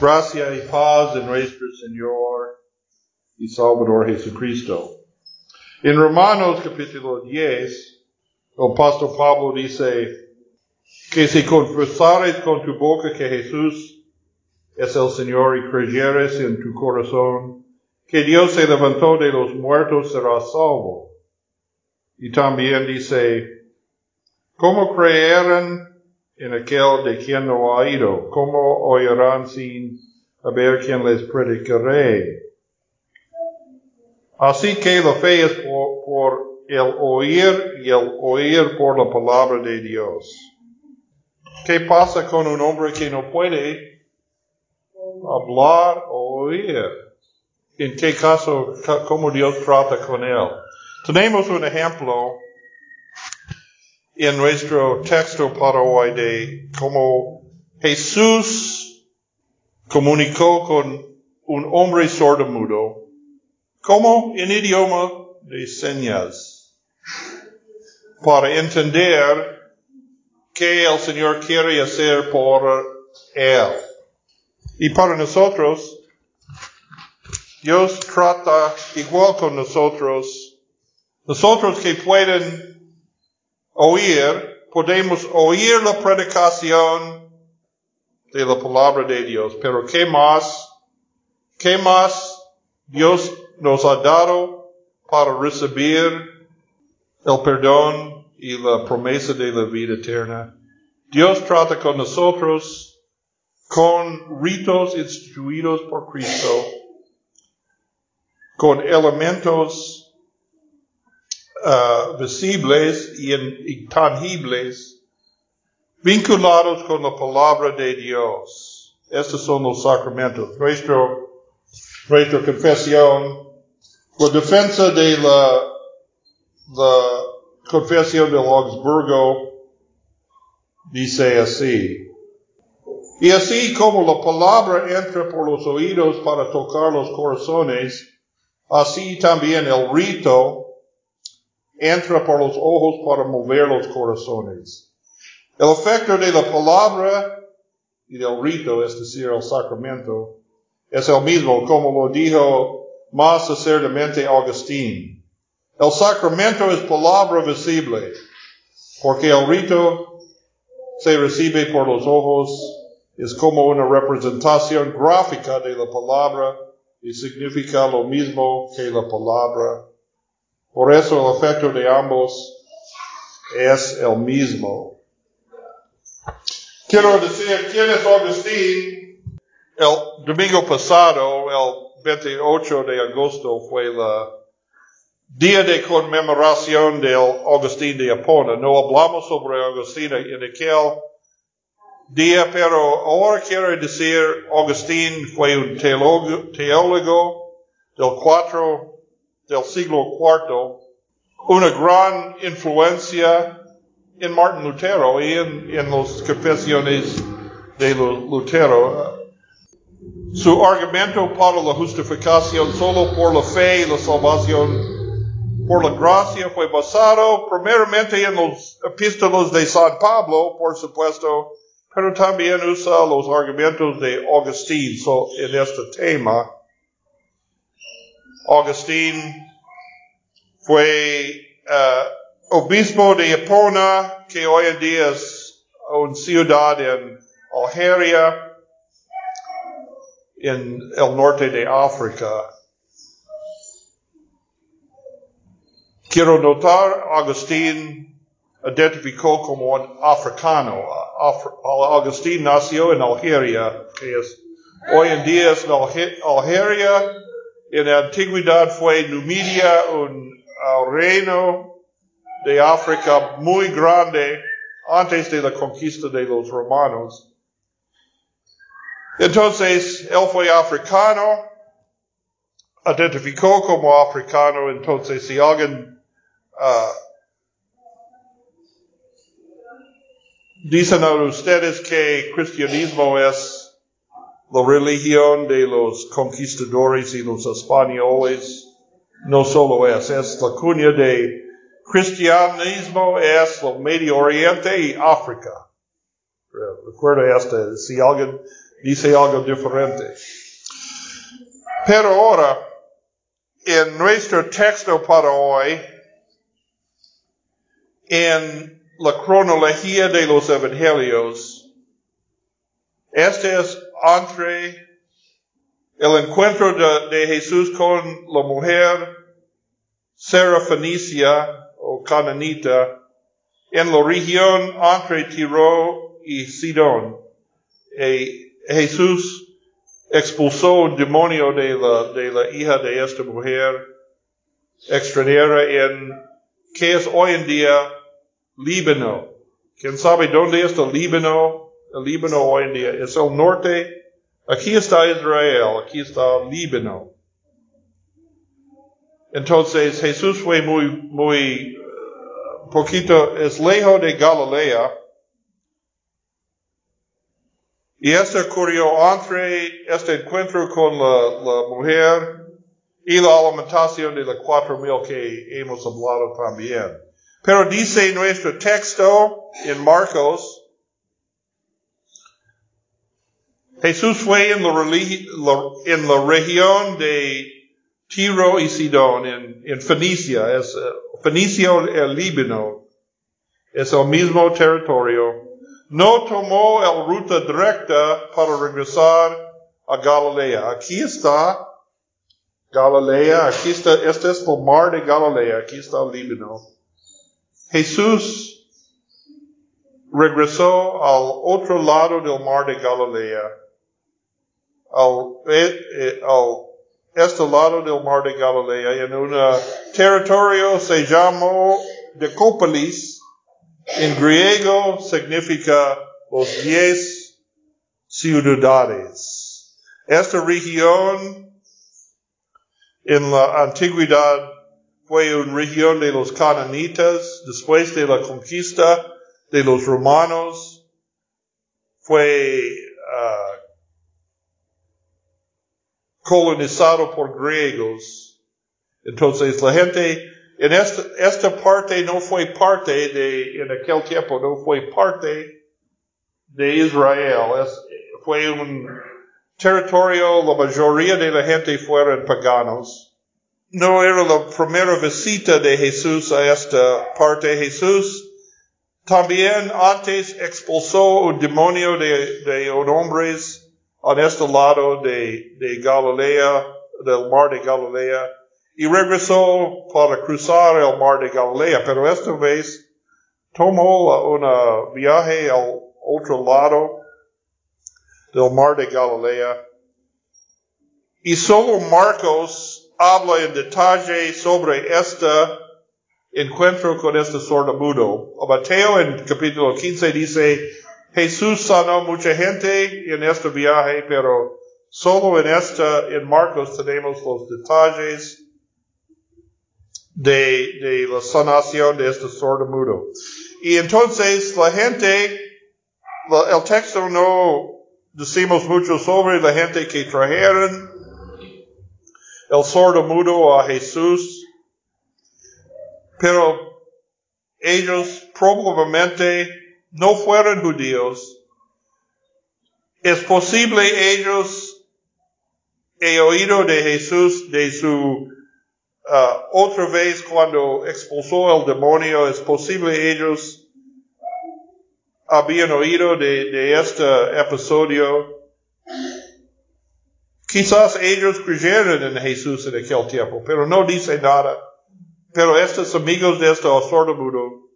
Gracia y paz en nuestro Señor y Salvador Jesucristo. En Romanos capítulo 10, el pastor Pablo dice que si confesares con tu boca que Jesús es el Señor y creyeres en tu corazón que Dios se levantó de los muertos serás salvo. Y también dice, ¿cómo creerán en aquel de quien no ha ido? ¿Cómo oirán sin haber quien les predicaré? Así que la fe es por, el oír y el oír por la palabra de Dios. ¿Qué pasa con un hombre que no puede hablar o oír? ¿En qué caso, cómo Dios trata con él? Tenemos un ejemplo en nuestro texto para hoy de cómo Jesús comunicó con un hombre sordo mudo como en idioma de señas, para entender qué el Señor quiere hacer por él. Y para nosotros, Dios trata igual con nosotros. Nosotros que pueden oír, podemos oír la predicación de la palabra de Dios, pero ¿qué más? ¿Qué más Dios nos ha dado para recibir el perdón y la promesa de la vida eterna. Dios trata con nosotros con ritos instituidos por Cristo, con elementos uh, visibles y intangibles vinculados con la palabra de Dios. Estos son los sacramentos. Nuestro, nuestra confesión la defensa de la, la confesión de Augsburgo dice así. Y así como la palabra entra por los oídos para tocar los corazones, así también el rito entra por los ojos para mover los corazones. El efecto de la palabra y del rito, es decir, el sacramento, es el mismo, como lo dijo más acertadamente Agustín. El sacramento es palabra visible, porque el rito se recibe por los ojos, es como una representación gráfica de la palabra y significa lo mismo que la palabra. Por eso el efecto de ambos es el mismo. Quiero decir, ¿quién es Agustín? El domingo pasado, el 28 de agosto fue el día de conmemoración de Agustín de Hipona. No hablamos sobre Agustín en aquel día, pero ahora quiero decir, Agustín fue un teólogo, teólogo del cuatro, del siglo IV, una gran influencia en Martin Lutero y en, en las confesiones de Lutero. Su argumento para la justificación solo por la fe y la salvación por la gracia fue basado primeramente en los epístolos de San Pablo, por supuesto, pero también usa los argumentos de Agustín en este tema. Agustín fue uh, obispo de Epona, que hoy en día es una ciudad en Algeria en el norte de África. Quiero notar, Agustín identificó como un africano. Agustín nació en Algeria, que es, hoy en día es Algeria. En la antigüedad fue Numidia, un reino de África muy grande antes de la conquista de los romanos. Entonces, él fue africano, identificó como africano, entonces si alguien uh, dicen a ustedes que cristianismo es la religión de los conquistadores y los españoles, no solo es, es la cuña de cristianismo, es el Medio Oriente y África. Recuerda esto, si alguien dice algo diferente. Pero ahora, en nuestro texto para hoy, en la cronología de los evangelios, este es entre el encuentro de, Jesús con la mujer Serafenicia o Cananita en la región entre Tiro y Sidón. Y Jesús expulsó un demonio de la, hija de esta mujer extranjera en que es hoy en día Líbano. ¿Quién sabe dónde está Líbano? Líbano hoy en día es el norte Aquí está Israel, aquí está Líbano. Entonces Jesús fue muy, muy uh, poquito, es lejos de Galilea. Y esto ocurrió entre este encuentro con la, la mujer y la alimentación de los cuatro mil que hemos hablado también. Pero dice nuestro texto en Marcos Jesús fue en la, en la región de Tiro y Sidón, en, en Fenicia, es uh, Fenicia el Líbano, es el mismo territorio. No tomó la ruta directa para regresar a Galilea. Aquí está Galilea, aquí está, este es el mar de Galilea, aquí está el Líbano. Jesús regresó al otro lado del mar de Galilea al, eh, al este lado del mar de Galilea, en un territorio se llamó Decópolis. En griego significa los diez ciudades. Esta región en la antigüedad fue una región de los cananitas, después de la conquista de los romanos, fue uh, colonizado por griegos. Entonces la gente en esta, esta parte no fue parte de, en aquel tiempo no fue parte de Israel. Es, fue un territorio, la mayoría de la gente fueron paganos. No era la primera visita de Jesús a esta parte. Jesús también antes expulsó un demonio de, de hombres en este lado de, de Galilea, del mar de Galilea, y regresó para cruzar el mar de Galilea, pero esta vez tomó un viaje al otro lado del mar de Galilea. Y solo Marcos habla en detalle sobre este encuentro con este sordomudo. Mateo en capítulo 15 dice, Jesús sanó mucha gente en este viaje, pero solo en esta, en Marcos tenemos los detalles de, de la sanación de este sordo mudo. Y entonces la gente, el texto no decimos mucho sobre la gente que trajeron el sordo mudo a Jesús, pero ellos probablemente no fueron judíos, es posible ellos he oído de Jesús de su uh, otra vez cuando expulsó el demonio, es posible ellos habían oído de, de este episodio. Quizás ellos creyeron en Jesús en aquel tiempo, pero no dice nada. Pero estos amigos de este sordomudo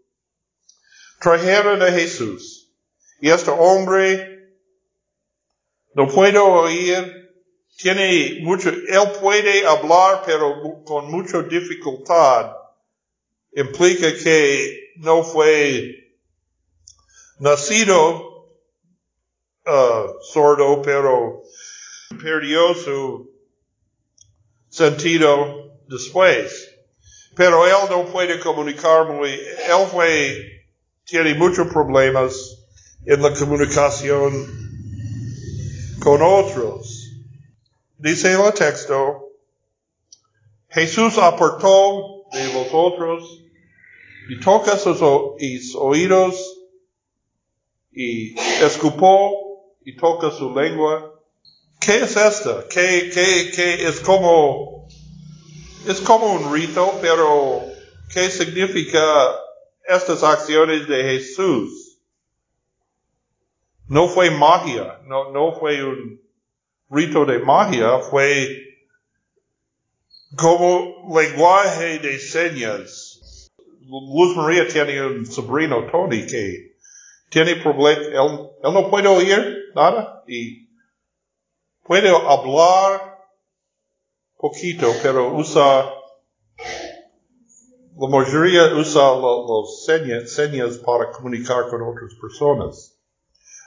trajeron a Jesús. Y este hombre no puede oír, tiene mucho, él puede hablar, pero con mucha dificultad. Implica que no fue nacido uh, sordo, pero perdió su sentido después. Pero él no puede comunicar muy, él fue tiene muchos problemas en la comunicación con otros. Dice el texto, Jesús aportó de los otros y toca sus oídos y escupó y toca su lengua. ¿Qué es esta? ¿Qué, qué, qué es como, es como un rito, pero ¿qué significa estas acciones de Jesús? No fue magia, no, no fue un rito de magia, fue como lenguaje de señas. Luz María tiene un sobrino, Tony, que tiene problemas, él, él no puede oír nada y puede hablar poquito, pero usa, la mayoría usa las señas, señas para comunicar con otras personas.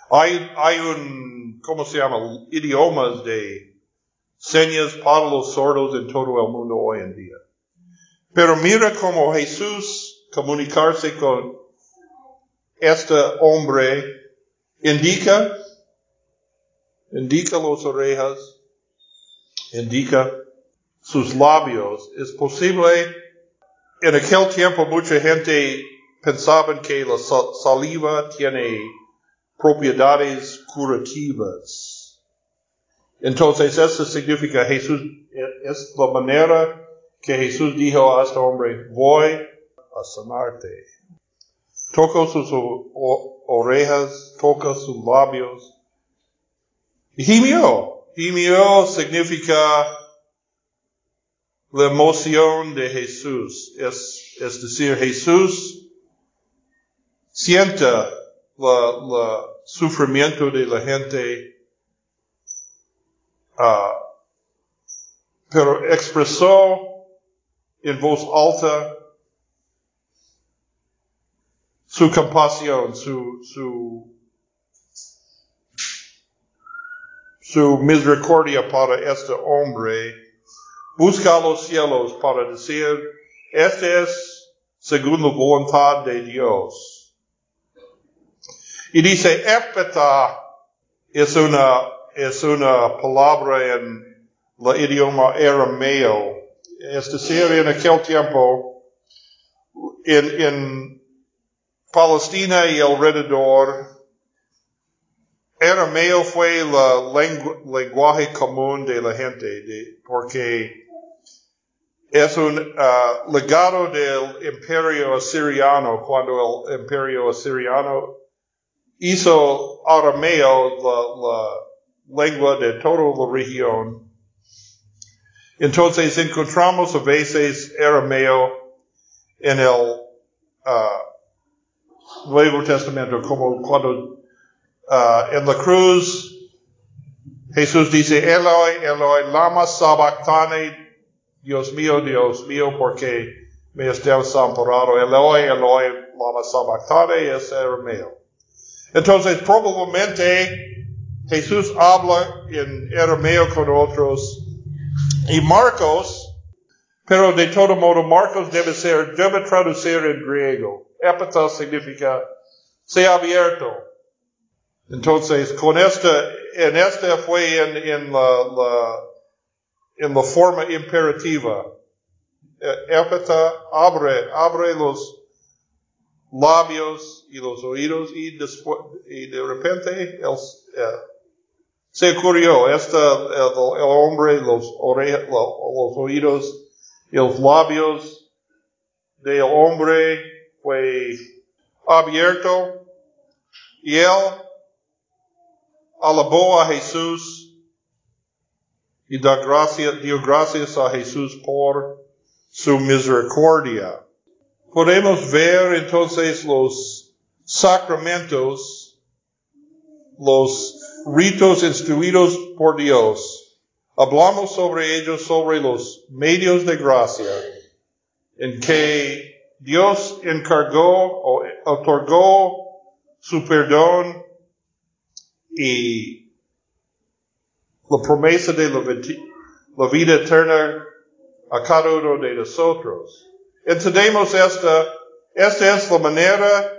Hay, un, ¿cómo se llama? Idiomas de señas para los sordos en todo el mundo hoy en día. Pero mira cómo Jesús comunicarse con este hombre indica, indica las orejas, indica sus labios. Es posible, en aquel tiempo mucha gente pensaba que la saliva tiene propiedades curativas. Entonces, eso significa Jesús, es la manera que Jesús dijo a este hombre, voy a sanarte. Toca sus orejas, toca sus labios. Y gimió. Gimió significa la emoción de Jesús. Es, es decir, Jesús siente el sufrimiento de la gente, uh, pero expresó en voz alta su compasión, su, su, su misericordia para este hombre, busca los cielos para decir, este es según la voluntad de Dios. Y dice, épeta es una, es una palabra en el idioma arameo. Es decir, en aquel tiempo, en, en Palestina y alrededor, arameo fue el lenguaje común de la gente, porque es un uh, legado del imperio asiriano, cuando el imperio asiriano hizo arameo la, lengua de toda la región. Entonces encontramos a veces arameo en el uh, Nuevo Testamento, como cuando uh, en la cruz Jesús dice, Eloi, Eloi, lama sabactani, Dios mío, Dios mío, porque me has desamparado. Eloi, Eloi, lama sabactani es arameo. Entonces, probablemente Jesús habla en arameo con otros y Marcos, pero de todo modo Marcos debe ser, debe traducir en griego. Epita significa sea abierto. Entonces, con esta, en esta fue en, en la, la, en la forma imperativa. Epita abre, abre los labios y los oídos y, y de repente él, eh, se ocurrió, este, el, el hombre, los, orejas, los oídos y los labios del hombre fue abierto y él alabó a Jesús y da gracias, dio gracias a Jesús por su misericordia. Podemos ver entonces los sacramentos, los ritos instruidos por Dios. Hablamos sobre ellos, sobre los medios de gracia en que Dios encargó o otorgó su perdón y la promesa de la, vida eterna a cada uno de nosotros. Entendemos esta, esta es la manera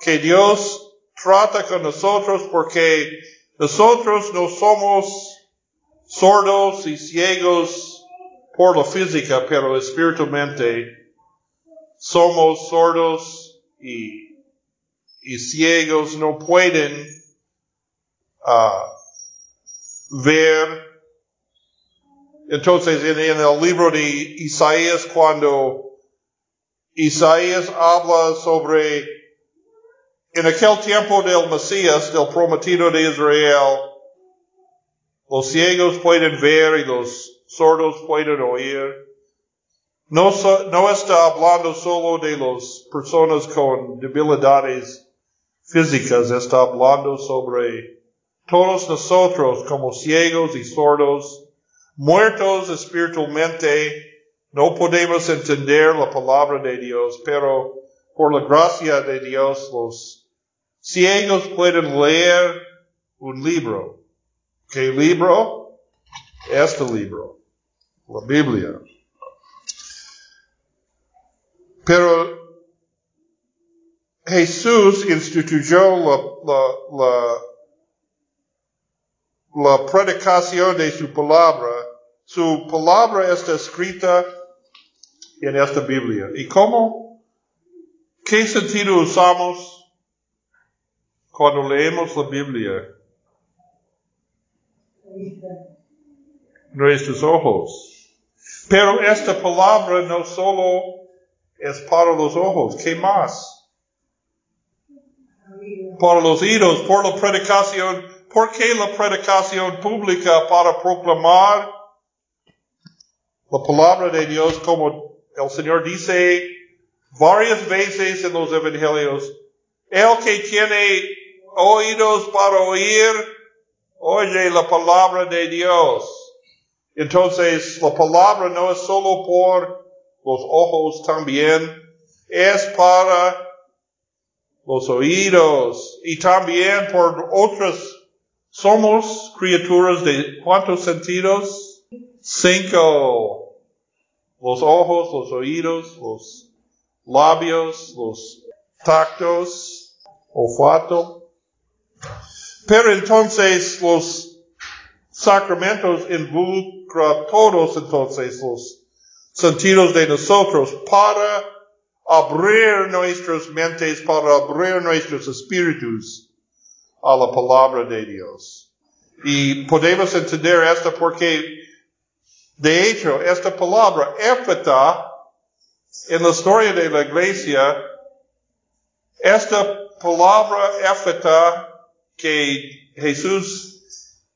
que Dios trata con nosotros porque nosotros no somos sordos y ciegos por la física, pero espiritualmente somos sordos y, y ciegos, no pueden uh, ver. Entonces, en, en el libro de Isaías, cuando Isaías habla sobre en aquel tiempo del Mesías, del prometido de Israel, los ciegos pueden ver y los sordos pueden oír. No, no está hablando solo de las personas con debilidades físicas, está hablando sobre todos nosotros como ciegos y sordos, muertos espiritualmente, no podemos entender la palabra de Dios, pero por la gracia de Dios los ciegos pueden leer un libro. ¿Qué libro? Este libro, la Biblia. Pero Jesús instituyó la, la, la, la predicación de su palabra. Su palabra está escrita en esta Biblia. ¿Y cómo? ¿Qué sentido usamos cuando leemos la Biblia? Nuestros ojos. Pero esta palabra no solo es para los ojos. ¿Qué más? Para los oídos, por la predicación. ¿Por qué la predicación pública para proclamar la palabra de Dios como el Señor dice varias veces en los evangelios? El que tiene oídos para oír, oye la palabra de Dios. Entonces, la palabra no es solo por los ojos también, es para los oídos y también por otros. Somos criaturas de cuántos sentidos? Cinco. Los ojos, los oídos, los labios, los tactos, olfato. Pero entonces los sacramentos involucran todos entonces los sentidos de nosotros para abrir nuestras mentes, para abrir nuestros espíritus a la palabra de Dios. Y podemos entender esto porque, de hecho, esta palabra, éfata, en la historia de la iglesia, esta palabra éfata que Jesús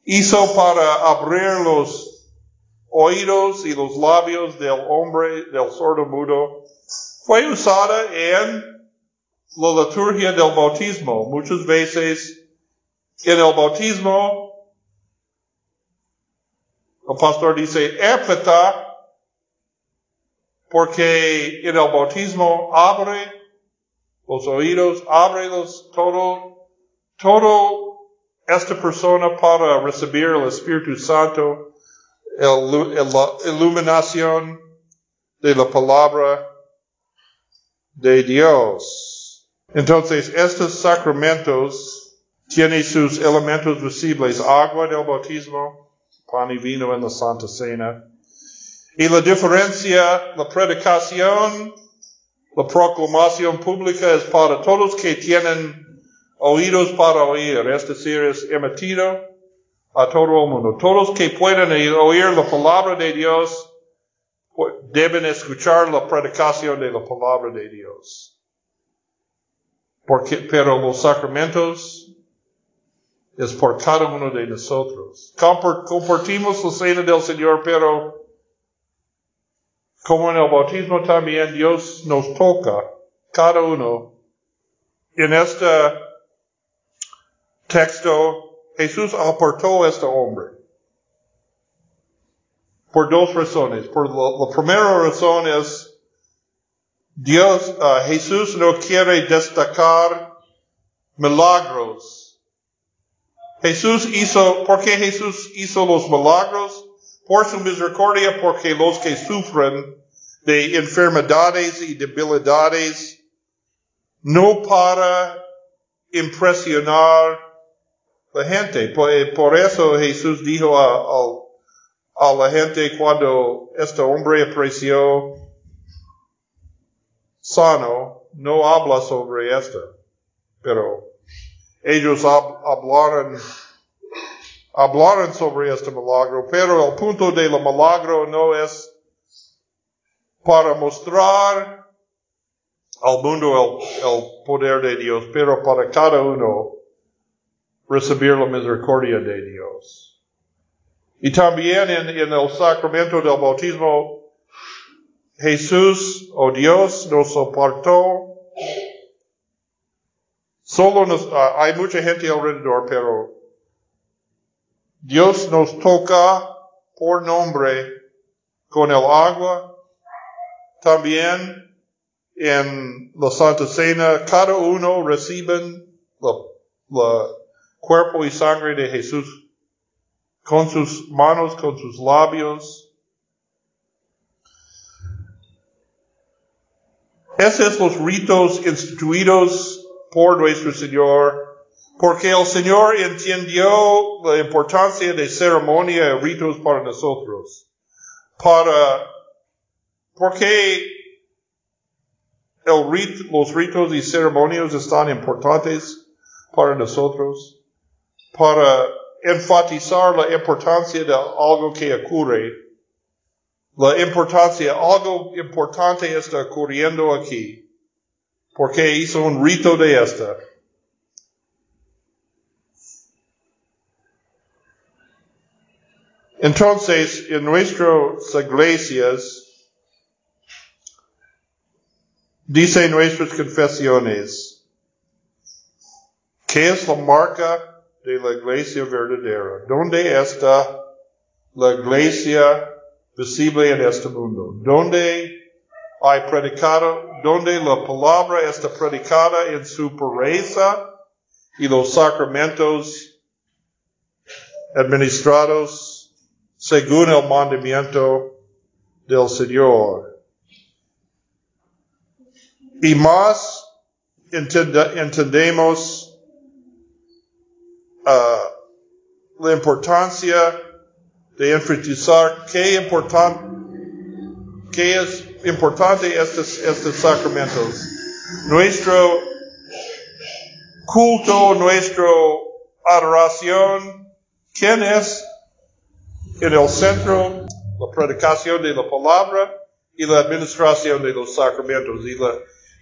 hizo para abrir los oídos y los labios del hombre, del sordo mudo, fue usada en la liturgia del bautismo. Muchas veces en el bautismo, el pastor dice, épeta, porque en el bautismo abre los oídos, abre los, todo, todo esta persona para recibir el Espíritu Santo la iluminación de la palabra de Dios. Entonces, estos sacramentos tienen sus elementos visibles, agua del bautismo, pan y vino en la Santa Cena. Y la diferencia, la predicación, la proclamación pública es para todos que tienen oídos para oír, es decir, es emitido a todo el mundo. Todos que puedan oír la palabra de Dios deben escuchar la predicación de la palabra de Dios. Porque, pero los sacramentos es por cada uno de nosotros. Compartimos la cena del Señor, pero como en el bautismo también Dios nos toca, cada uno, en este texto Jesús aportó a este hombre. Por dos razones. Por la, primera razón es, Dios, uh, Jesús no quiere destacar milagros. Jesús hizo, ¿por qué Jesús hizo los milagros? Por su misericordia, porque los que sufren de enfermedades y debilidades, no para impresionar la gente. Por, eso Jesús dijo a, a, la gente cuando este hombre apareció sano, no habla sobre esto, pero ellos hablaron hablaran sobre este milagro, pero el punto del milagro no es para mostrar al mundo el, poder de Dios, pero para cada uno recibir la misericordia de Dios. Y también en, el sacramento del bautismo, Jesús o oh Dios nos soportó. Solo nos, uh, hay mucha gente alrededor, pero Dios nos toca por nombre con el agua. También en la Santa Cena, cada uno reciben el cuerpo y sangre de Jesús con sus manos, con sus labios. Esos son los ritos instituidos por nuestro Señor porque el Señor entendió la importancia de ceremonia y ritos para nosotros. Para, porque el rit, los ritos y ceremonias están importantes para nosotros. Para enfatizar la importancia de algo que ocurre. La importancia, algo importante está ocurriendo aquí. Porque hizo un rito de esta. Entonces, en nuestras iglesias, dice nuestras confesiones, ¿qué es la marca de la iglesia verdadera? ¿Dónde está la iglesia visible en este mundo? ¿Dónde hay predicado? ¿Dónde la palabra está predicada en su pureza y los sacramentos administrados según el mandamiento del Señor. Y más entendemos uh, la importancia de enfatizar qué, important, qué es importante estos, sacramentos. Nuestro culto, nuestra adoración, ¿quién es en el centro la predicación de la palabra y la administración de los sacramentos.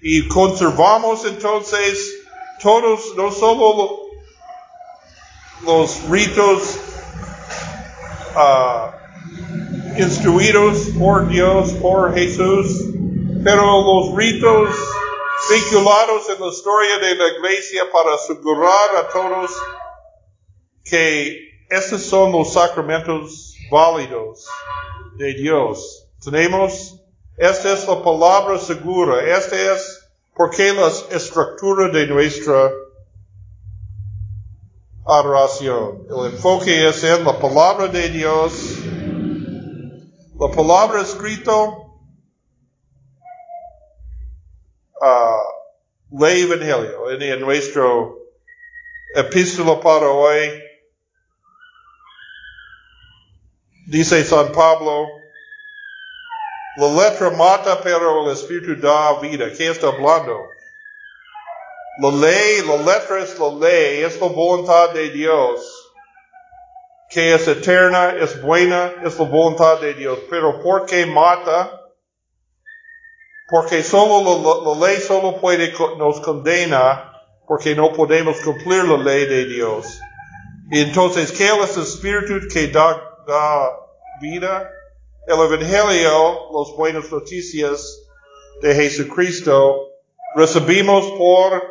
Y, conservamos entonces todos, no solo los ritos uh, instruidos por Dios, por Jesús, pero los ritos vinculados en la historia de la iglesia para asegurar a todos que estos son los sacramentos válidos de Dios. Tenemos, esta es la palabra segura, esta es porque la estructura de nuestra adoración. El enfoque es en la palabra de Dios, la palabra escrito, uh, ley evangelio, en, nuestro epístola para hoy, Dice San Pablo, la letra mata, pero el espíritu da vida. ¿Qué está hablando? La ley, la letra es la ley, es la voluntad de Dios, que es eterna, es buena, es la voluntad de Dios. Pero ¿por qué mata? Porque solo la, ley solo puede nos condena porque no podemos cumplir la ley de Dios. Y entonces, ¿qué es el espíritu que da da vida. El Evangelio, las buenas noticias de Jesucristo, recibimos por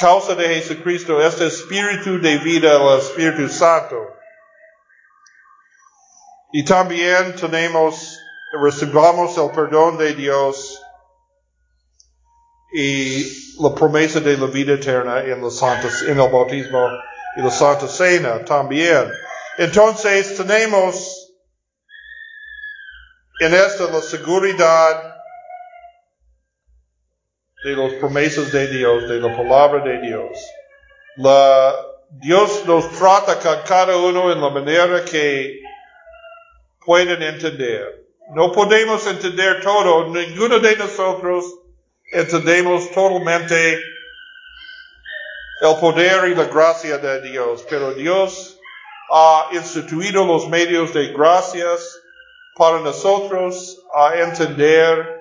causa de Jesucristo este espíritu de vida, el Espíritu Santo. Y también tenemos, recibamos el perdón de Dios y la promesa de la vida eterna en, la Santa, en el bautismo y la Santa Cena también. Entonces tenemos en esto la seguridad de las promesas de Dios, de la palabra de Dios. La, Dios nos trata con cada uno en la manera que pueden entender. No podemos entender todo, ninguno de nosotros entendemos totalmente el poder y la gracia de Dios, pero Dios ha instituido los medios de gracias para nosotros a entender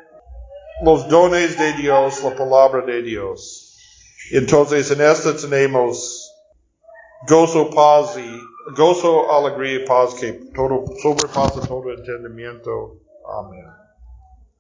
los dones de Dios, la palabra de Dios. Entonces en esto tenemos gozo, paz y gozo, alegría y paz que todo sobrepasa todo entendimiento. Amén.